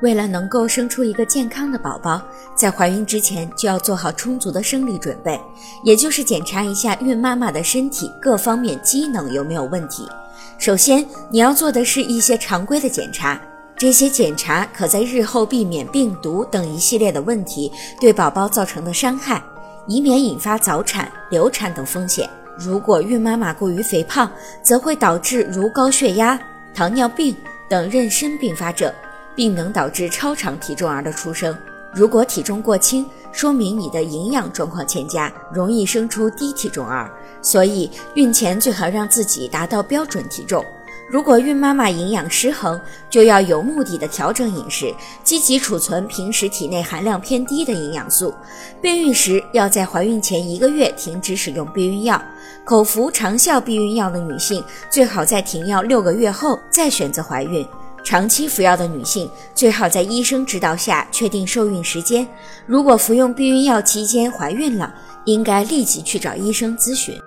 为了能够生出一个健康的宝宝，在怀孕之前就要做好充足的生理准备，也就是检查一下孕妈妈的身体各方面机能有没有问题。首先，你要做的是一些常规的检查，这些检查可在日后避免病毒等一系列的问题对宝宝造成的伤害，以免引发早产、流产等风险。如果孕妈妈过于肥胖，则会导致如高血压、糖尿病等妊娠并发症。并能导致超长体重儿的出生。如果体重过轻，说明你的营养状况欠佳，容易生出低体重儿。所以孕前最好让自己达到标准体重。如果孕妈妈营养失衡，就要有目的的调整饮食，积极储存平时体内含量偏低的营养素。备孕时要在怀孕前一个月停止使用避孕药。口服长效避孕药的女性，最好在停药六个月后再选择怀孕。长期服药的女性最好在医生指导下确定受孕时间。如果服用避孕药期间怀孕了，应该立即去找医生咨询。